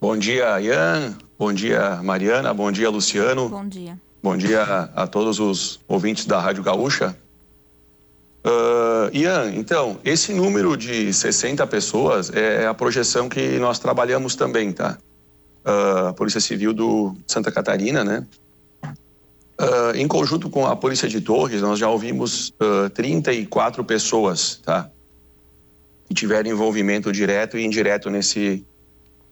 Bom dia, Ian. Bom dia, Mariana. Bom dia, Luciano. Bom dia. Bom dia a, a todos os ouvintes da Rádio Gaúcha. Uh, Ian, então, esse número de 60 pessoas é a projeção que nós trabalhamos também, tá? Uh, a Polícia Civil do Santa Catarina, né? Uh, em conjunto com a Polícia de Torres, nós já ouvimos uh, 34 pessoas, tá? Que tiveram envolvimento direto e indireto nesse,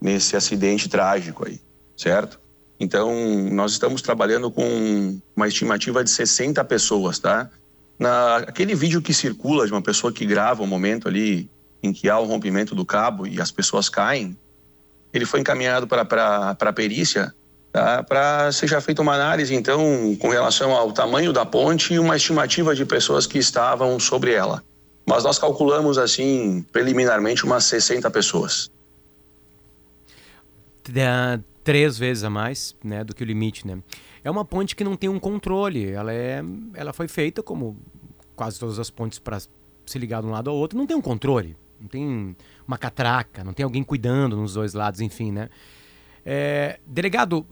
nesse acidente trágico aí, certo? Então, nós estamos trabalhando com uma estimativa de 60 pessoas, tá? Na, aquele vídeo que circula de uma pessoa que grava o momento ali em que há o rompimento do cabo e as pessoas caem, ele foi encaminhado para a perícia tá? para seja feita uma análise, então, com relação ao tamanho da ponte e uma estimativa de pessoas que estavam sobre ela. Mas nós calculamos, assim, preliminarmente, umas 60 pessoas. Três vezes a mais né, do que o limite, né? É uma ponte que não tem um controle. Ela, é, ela foi feita como quase todas as pontes para se ligar de um lado ao outro. Não tem um controle. Não tem uma catraca, não tem alguém cuidando nos dois lados, enfim, né? É, delegado,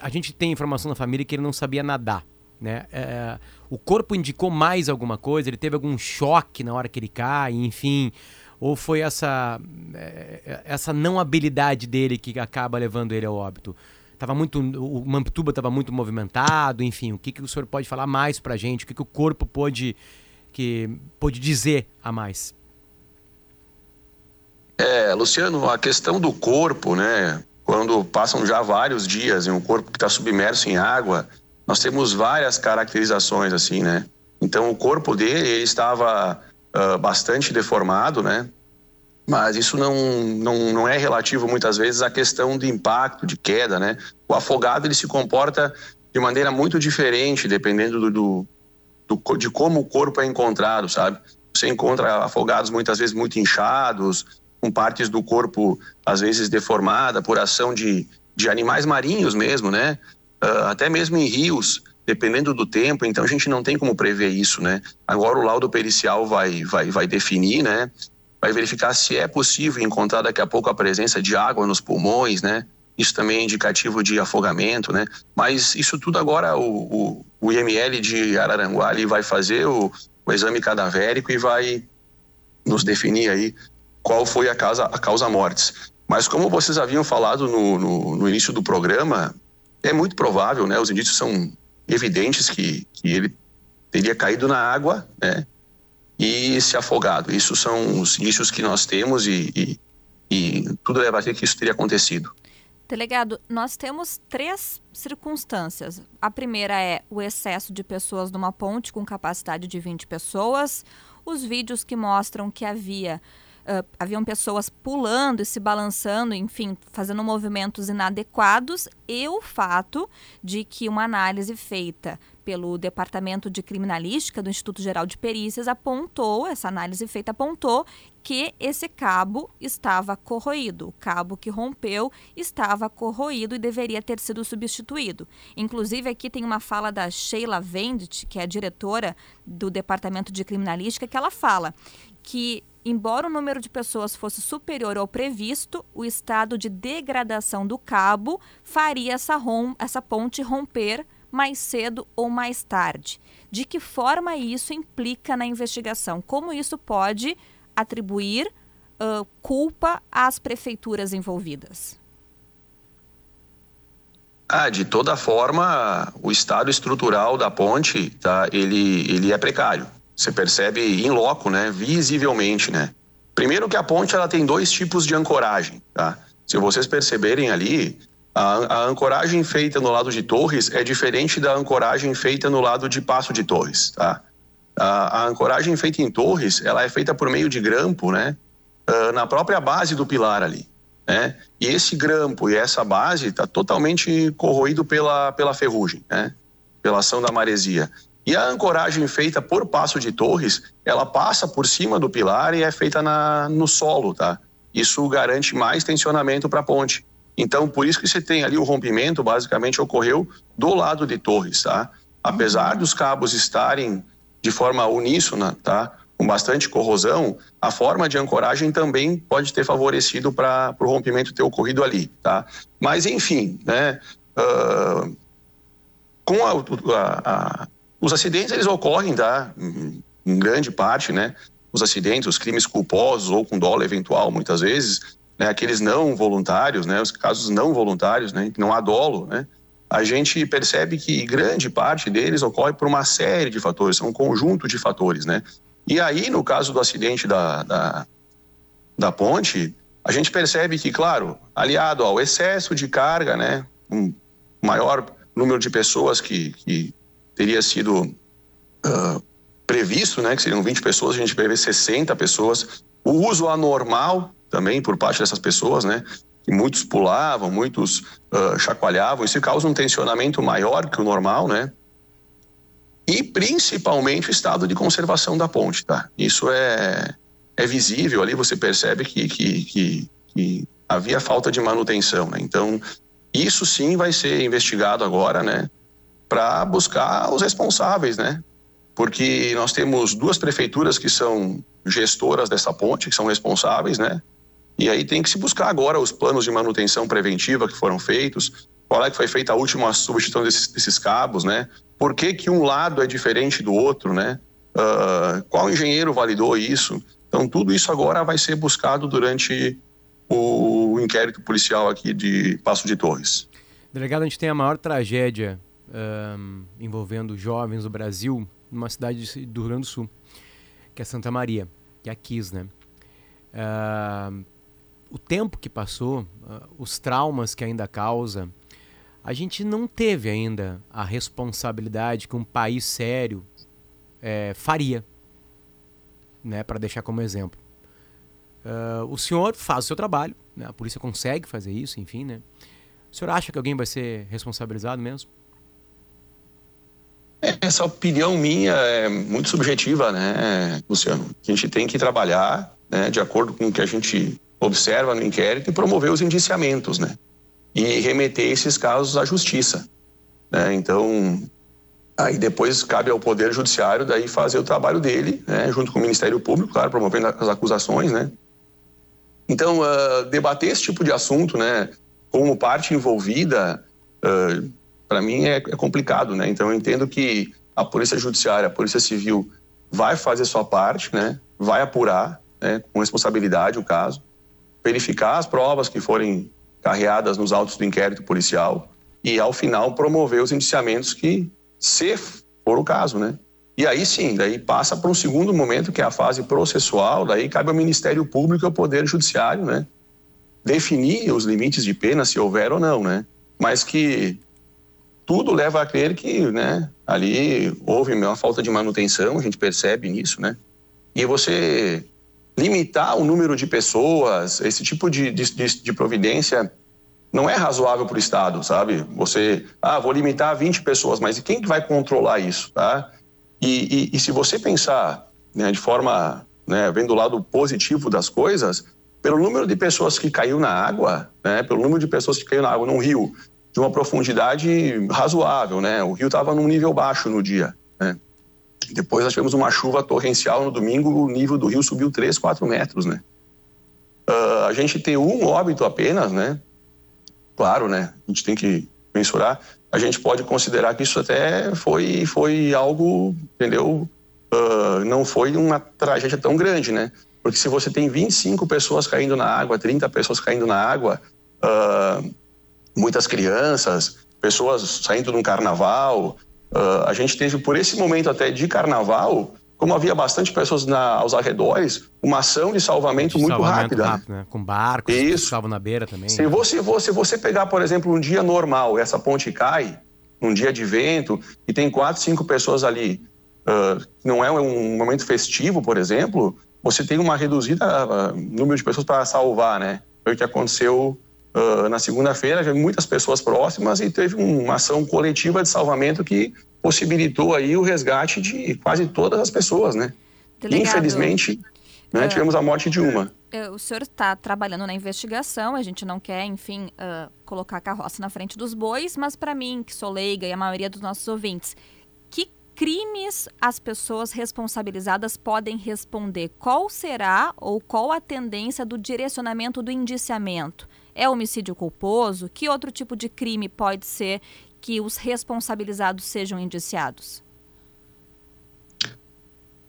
a gente tem informação na família que ele não sabia nadar. Né? É, o corpo indicou mais alguma coisa? Ele teve algum choque na hora que ele cai, enfim? Ou foi essa, é, essa não habilidade dele que acaba levando ele ao óbito? Tava muito, o Mamptuba estava muito movimentado, enfim, o que, que o senhor pode falar mais para gente? O que, que o corpo pôde, que, pôde dizer a mais? É, Luciano, a questão do corpo, né? quando passam já vários dias em um corpo que está submerso em água, nós temos várias caracterizações assim, né? Então o corpo dele ele estava uh, bastante deformado, né? Mas isso não, não, não é relativo muitas vezes à questão de impacto, de queda, né? O afogado ele se comporta de maneira muito diferente dependendo do, do, do de como o corpo é encontrado, sabe? Você encontra afogados muitas vezes muito inchados, com partes do corpo às vezes deformada por ação de, de animais marinhos mesmo, né? Uh, até mesmo em rios, dependendo do tempo. Então a gente não tem como prever isso, né? Agora o laudo pericial vai, vai, vai definir, né? Vai verificar se é possível encontrar daqui a pouco a presença de água nos pulmões, né? Isso também é indicativo de afogamento, né? Mas isso tudo agora o, o, o IML de Araranguá ele vai fazer o, o exame cadavérico e vai nos definir aí qual foi a causa, a causa mortes. Mas como vocês haviam falado no, no, no, início do programa, é muito provável, né? Os indícios são evidentes que, que ele teria caído na água, né? E se afogado. Isso são os indícios que nós temos e, e, e tudo leva a crer que isso teria acontecido. Delegado, nós temos três circunstâncias. A primeira é o excesso de pessoas numa ponte com capacidade de 20 pessoas, os vídeos que mostram que havia uh, haviam pessoas pulando e se balançando, enfim, fazendo movimentos inadequados, e o fato de que uma análise feita pelo Departamento de Criminalística do Instituto Geral de Perícias apontou, essa análise feita apontou que esse cabo estava corroído. O cabo que rompeu estava corroído e deveria ter sido substituído. Inclusive, aqui tem uma fala da Sheila Vendit, que é a diretora do Departamento de Criminalística, que ela fala que embora o número de pessoas fosse superior ao previsto, o estado de degradação do cabo faria essa, rom essa ponte romper mais cedo ou mais tarde. De que forma isso implica na investigação? Como isso pode atribuir uh, culpa às prefeituras envolvidas? Ah, de toda forma, o estado estrutural da ponte, tá, ele, ele é precário. Você percebe em loco, né, visivelmente, né? Primeiro que a ponte ela tem dois tipos de ancoragem, tá? Se vocês perceberem ali, a, a, ancoragem feita no lado de Torres é diferente da ancoragem feita no lado de Passo de Torres, tá? A, a ancoragem feita em Torres, ela é feita por meio de grampo, né? Uh, na própria base do pilar ali, né? E esse grampo e essa base está totalmente corroído pela, pela ferrugem, né? Pela ação da maresia. E a ancoragem feita por Passo de Torres, ela passa por cima do pilar e é feita na, no solo, tá? Isso garante mais tensionamento para a ponte. Então, por isso que você tem ali o rompimento, basicamente ocorreu do lado de Torres, tá? Apesar dos cabos estarem de forma uníssona, tá? com bastante corrosão, a forma de ancoragem também pode ter favorecido para o rompimento ter ocorrido ali, tá? Mas, enfim, né? Uh, com a, a, a, os acidentes, eles ocorrem, tá? Em, grande parte, né? Os acidentes, os crimes culposos ou com dolo eventual, muitas vezes, né? Aqueles não voluntários, né? Os casos não voluntários, né? Que não há dolo, né? a gente percebe que grande parte deles ocorre por uma série de fatores, são um conjunto de fatores, né? E aí, no caso do acidente da, da, da ponte, a gente percebe que, claro, aliado ao excesso de carga, né, um maior número de pessoas que, que teria sido uh, previsto, né, que seriam 20 pessoas, a gente prevê 60 pessoas, o uso anormal também por parte dessas pessoas, né, que muitos pulavam, muitos uh, chacoalhavam, isso causa um tensionamento maior que o normal, né, e principalmente o estado de conservação da ponte, tá? Isso é, é visível ali, você percebe que, que, que, que havia falta de manutenção, né? Então, isso sim vai ser investigado agora, né? Para buscar os responsáveis, né? Porque nós temos duas prefeituras que são gestoras dessa ponte, que são responsáveis, né? E aí tem que se buscar agora os planos de manutenção preventiva que foram feitos, qual é que foi feita a última substituição desses, desses cabos, né? Por que, que um lado é diferente do outro, né? Uh, qual engenheiro validou isso? Então, tudo isso agora vai ser buscado durante o inquérito policial aqui de Passo de Torres. Delegado, a gente tem a maior tragédia um, envolvendo jovens do Brasil numa cidade do Rio Grande do Sul, que é Santa Maria, que é a Kiss, né? Uh, o tempo que passou, uh, os traumas que ainda causa, a gente não teve ainda a responsabilidade que um país sério é, faria, né, para deixar como exemplo. Uh, o senhor faz o seu trabalho, né, a polícia consegue fazer isso, enfim, né? O senhor acha que alguém vai ser responsabilizado mesmo? Essa opinião minha é muito subjetiva, né, Luciano? A gente tem que trabalhar né, de acordo com o que a gente observa no inquérito e promover os indiciamentos, né? e remeter esses casos à justiça. Né? Então, aí depois cabe ao Poder Judiciário daí fazer o trabalho dele, né? junto com o Ministério Público, claro, promovendo as acusações, né? Então, uh, debater esse tipo de assunto, né, como parte envolvida, uh, para mim é, é, complicado, né? Então, eu entendo que a Polícia Judiciária, a Polícia Civil vai fazer sua parte, né? Vai apurar, né, com responsabilidade o caso, verificar as provas que forem carreadas nos autos do inquérito policial e, ao final, promover os indiciamentos que, se for o caso, né? E aí sim, daí passa para um segundo momento, que é a fase processual, daí cabe ao Ministério Público e ao Poder Judiciário, né? Definir os limites de pena, se houver ou não, né? Mas que tudo leva a crer que, né, ali houve uma falta de manutenção, a gente percebe nisso, né? E você limitar o número de pessoas, esse tipo de, de, de providência não é razoável para o Estado, sabe? Você, ah, vou limitar 20 pessoas, mas quem que vai controlar isso, tá? E, e, e se você pensar né, de forma, né, vendo o lado positivo das coisas, pelo número de pessoas que caiu na água, né, pelo número de pessoas que caiu na água num rio de uma profundidade razoável, né? O rio estava num nível baixo no dia, né? Depois nós tivemos uma chuva torrencial no domingo, o nível do rio subiu 3, 4 metros, né? Uh, a gente tem um óbito apenas, né? Claro, né? A gente tem que mensurar. A gente pode considerar que isso até foi, foi algo, entendeu? Uh, não foi uma tragédia tão grande, né? Porque se você tem 25 pessoas caindo na água, 30 pessoas caindo na água, uh, muitas crianças, pessoas saindo de um carnaval, Uh, a gente teve, por esse momento até de carnaval, como havia bastante pessoas na, aos arredores, uma ação de salvamento de muito salvamento rápida. Rápido, né? Com barcos Isso. que estavam na beira também. Se, né? você, se você pegar, por exemplo, um dia normal, essa ponte cai, um dia de vento, e tem quatro, cinco pessoas ali, uh, não é um momento festivo, por exemplo, você tem uma reduzida uh, número de pessoas para salvar, né? Foi o que aconteceu Uh, na segunda-feira, muitas pessoas próximas e teve uma ação coletiva de salvamento que possibilitou aí o resgate de quase todas as pessoas, né? Delegado, Infelizmente, né, uh, tivemos a morte de uma. Uh, o senhor está trabalhando na investigação, a gente não quer, enfim, colocar a carroça na frente dos bois, mas para mim, que sou leiga e a maioria dos nossos ouvintes, que crimes as pessoas responsabilizadas podem responder? Qual será ou qual a tendência do direcionamento do indiciamento? É homicídio culposo? Que outro tipo de crime pode ser que os responsabilizados sejam indiciados?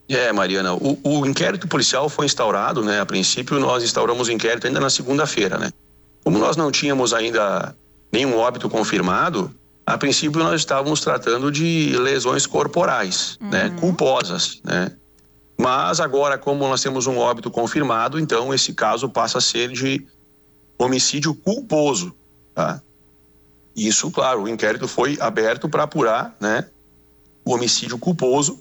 É, Mariana, o, o, inquérito policial foi instaurado, né? A princípio, nós instauramos o inquérito ainda na segunda-feira, né? Como nós não tínhamos ainda nenhum óbito confirmado, a princípio nós estávamos tratando de lesões corporais, né? uhum. né? Culposas, né? Mas agora, como nós temos um óbito confirmado, então esse caso passa a ser de homicídio culposo, tá? Isso, claro, o inquérito foi aberto para apurar, né? O homicídio culposo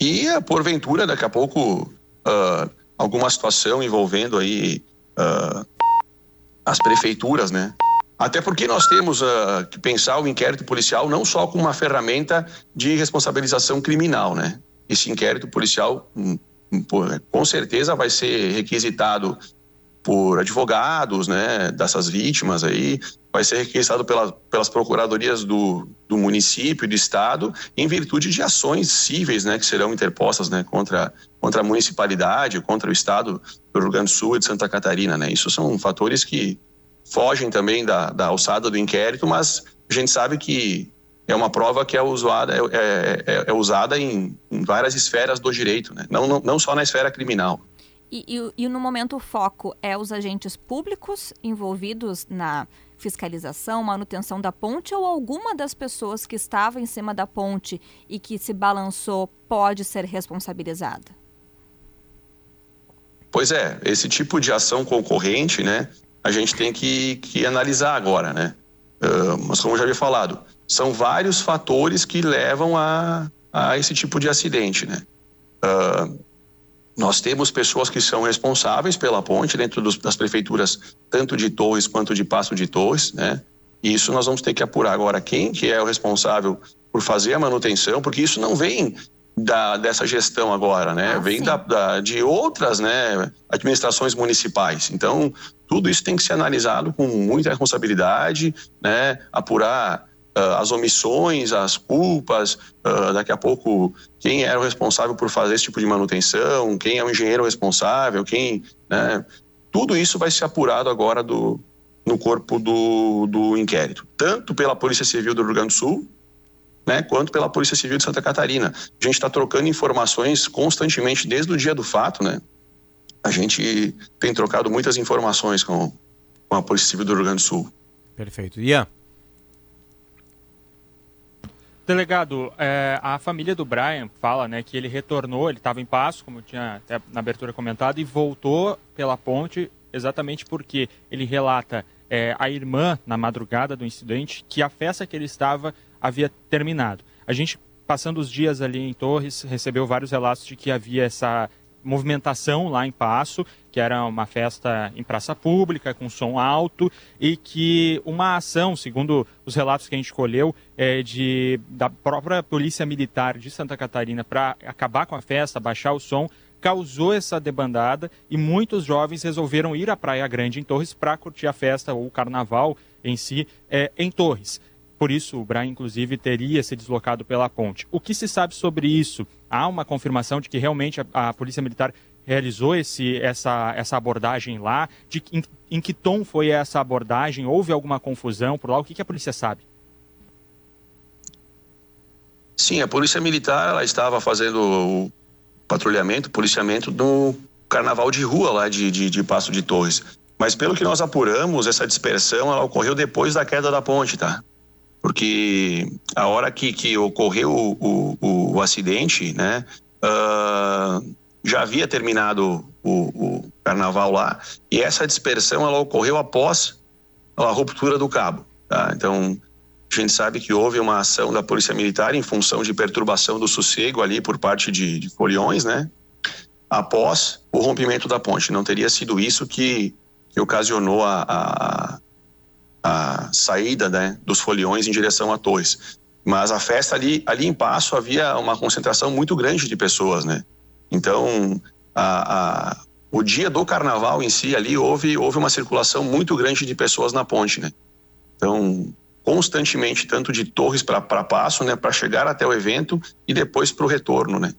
e, porventura, daqui a pouco, uh, alguma situação envolvendo aí uh, as prefeituras, né? Até porque nós temos uh, que pensar o inquérito policial não só como uma ferramenta de responsabilização criminal, né? Esse inquérito policial, um, um, com certeza, vai ser requisitado por advogados, né, dessas vítimas aí, vai ser requisitado pela, pelas procuradorias do, do município do estado, em virtude de ações cíveis, né, que serão interpostas, né, contra, contra a municipalidade, contra o estado do Rio Grande do Sul e de Santa Catarina, né. Isso são fatores que fogem também da, da alçada do inquérito, mas a gente sabe que é uma prova que é usada, é, é, é, é usada em, em, várias esferas do direito, né? não, não, não só na esfera criminal. E, e, e, no momento o foco é os agentes públicos envolvidos na fiscalização, manutenção da ponte ou alguma das pessoas que estava em cima da ponte e que se balançou pode ser responsabilizada? Pois é, esse tipo de ação concorrente, né, a gente tem que, que analisar agora, né? Uh, mas como já havia falado, são vários fatores que levam a, a esse tipo de acidente, né? Uh, nós temos pessoas que são responsáveis pela ponte dentro dos, das prefeituras, tanto de Torres quanto de Passo de Torres, né? E isso nós vamos ter que apurar agora quem que é o responsável por fazer a manutenção, porque isso não vem da, dessa gestão agora, né? Ah, vem da, da, de outras né, administrações municipais. Então, tudo isso tem que ser analisado com muita responsabilidade, né? Apurar as omissões, as culpas, uh, daqui a pouco quem era o responsável por fazer esse tipo de manutenção, quem é o engenheiro responsável, quem, né? Tudo isso vai ser apurado agora do, no corpo do, do inquérito, tanto pela Polícia Civil do Rio Grande do Sul, né, quanto pela Polícia Civil de Santa Catarina. A gente está trocando informações constantemente desde o dia do fato, né? A gente tem trocado muitas informações com, com a Polícia Civil do Rio Grande do Sul. Perfeito. Ian? Delegado, é, a família do Brian fala né, que ele retornou, ele estava em passo, como eu tinha até na abertura comentado, e voltou pela ponte exatamente porque ele relata é, a irmã, na madrugada do incidente, que a festa que ele estava havia terminado. A gente, passando os dias ali em Torres, recebeu vários relatos de que havia essa movimentação lá em Passo, que era uma festa em praça pública, com som alto, e que uma ação, segundo os relatos que a gente escolheu, é de, da própria Polícia Militar de Santa Catarina para acabar com a festa, baixar o som, causou essa debandada e muitos jovens resolveram ir à Praia Grande em Torres para curtir a festa ou o carnaval em si é, em Torres. Por isso, o Brian, inclusive, teria se deslocado pela ponte. O que se sabe sobre isso? Há uma confirmação de que realmente a, a Polícia Militar realizou esse, essa, essa abordagem lá? De, em, em, que tom foi essa abordagem? Houve alguma confusão por lá? O que, que a polícia sabe? Sim, a Polícia Militar ela estava fazendo o patrulhamento, policiamento do carnaval de rua lá de, de, de Passo de Torres. Mas pelo que nós apuramos, essa dispersão ela ocorreu depois da queda da ponte, tá? porque a hora que, que ocorreu o, o, o acidente, né, uh, já havia terminado o, o, carnaval lá e essa dispersão ela ocorreu após a ruptura do cabo. Tá? Então a gente sabe que houve uma ação da polícia militar em função de perturbação do sossego ali por parte de, de foliões, né? Após o rompimento da ponte, não teria sido isso que, que ocasionou a, a a saída né, dos foliões em direção a Torres. Mas a festa ali, ali em Passo havia uma concentração muito grande de pessoas, né? Então, a, a, o dia do carnaval em si ali houve, houve uma circulação muito grande de pessoas na ponte, né? Então, constantemente tanto de Torres para Passo, né, para chegar até o evento e depois para o retorno, né.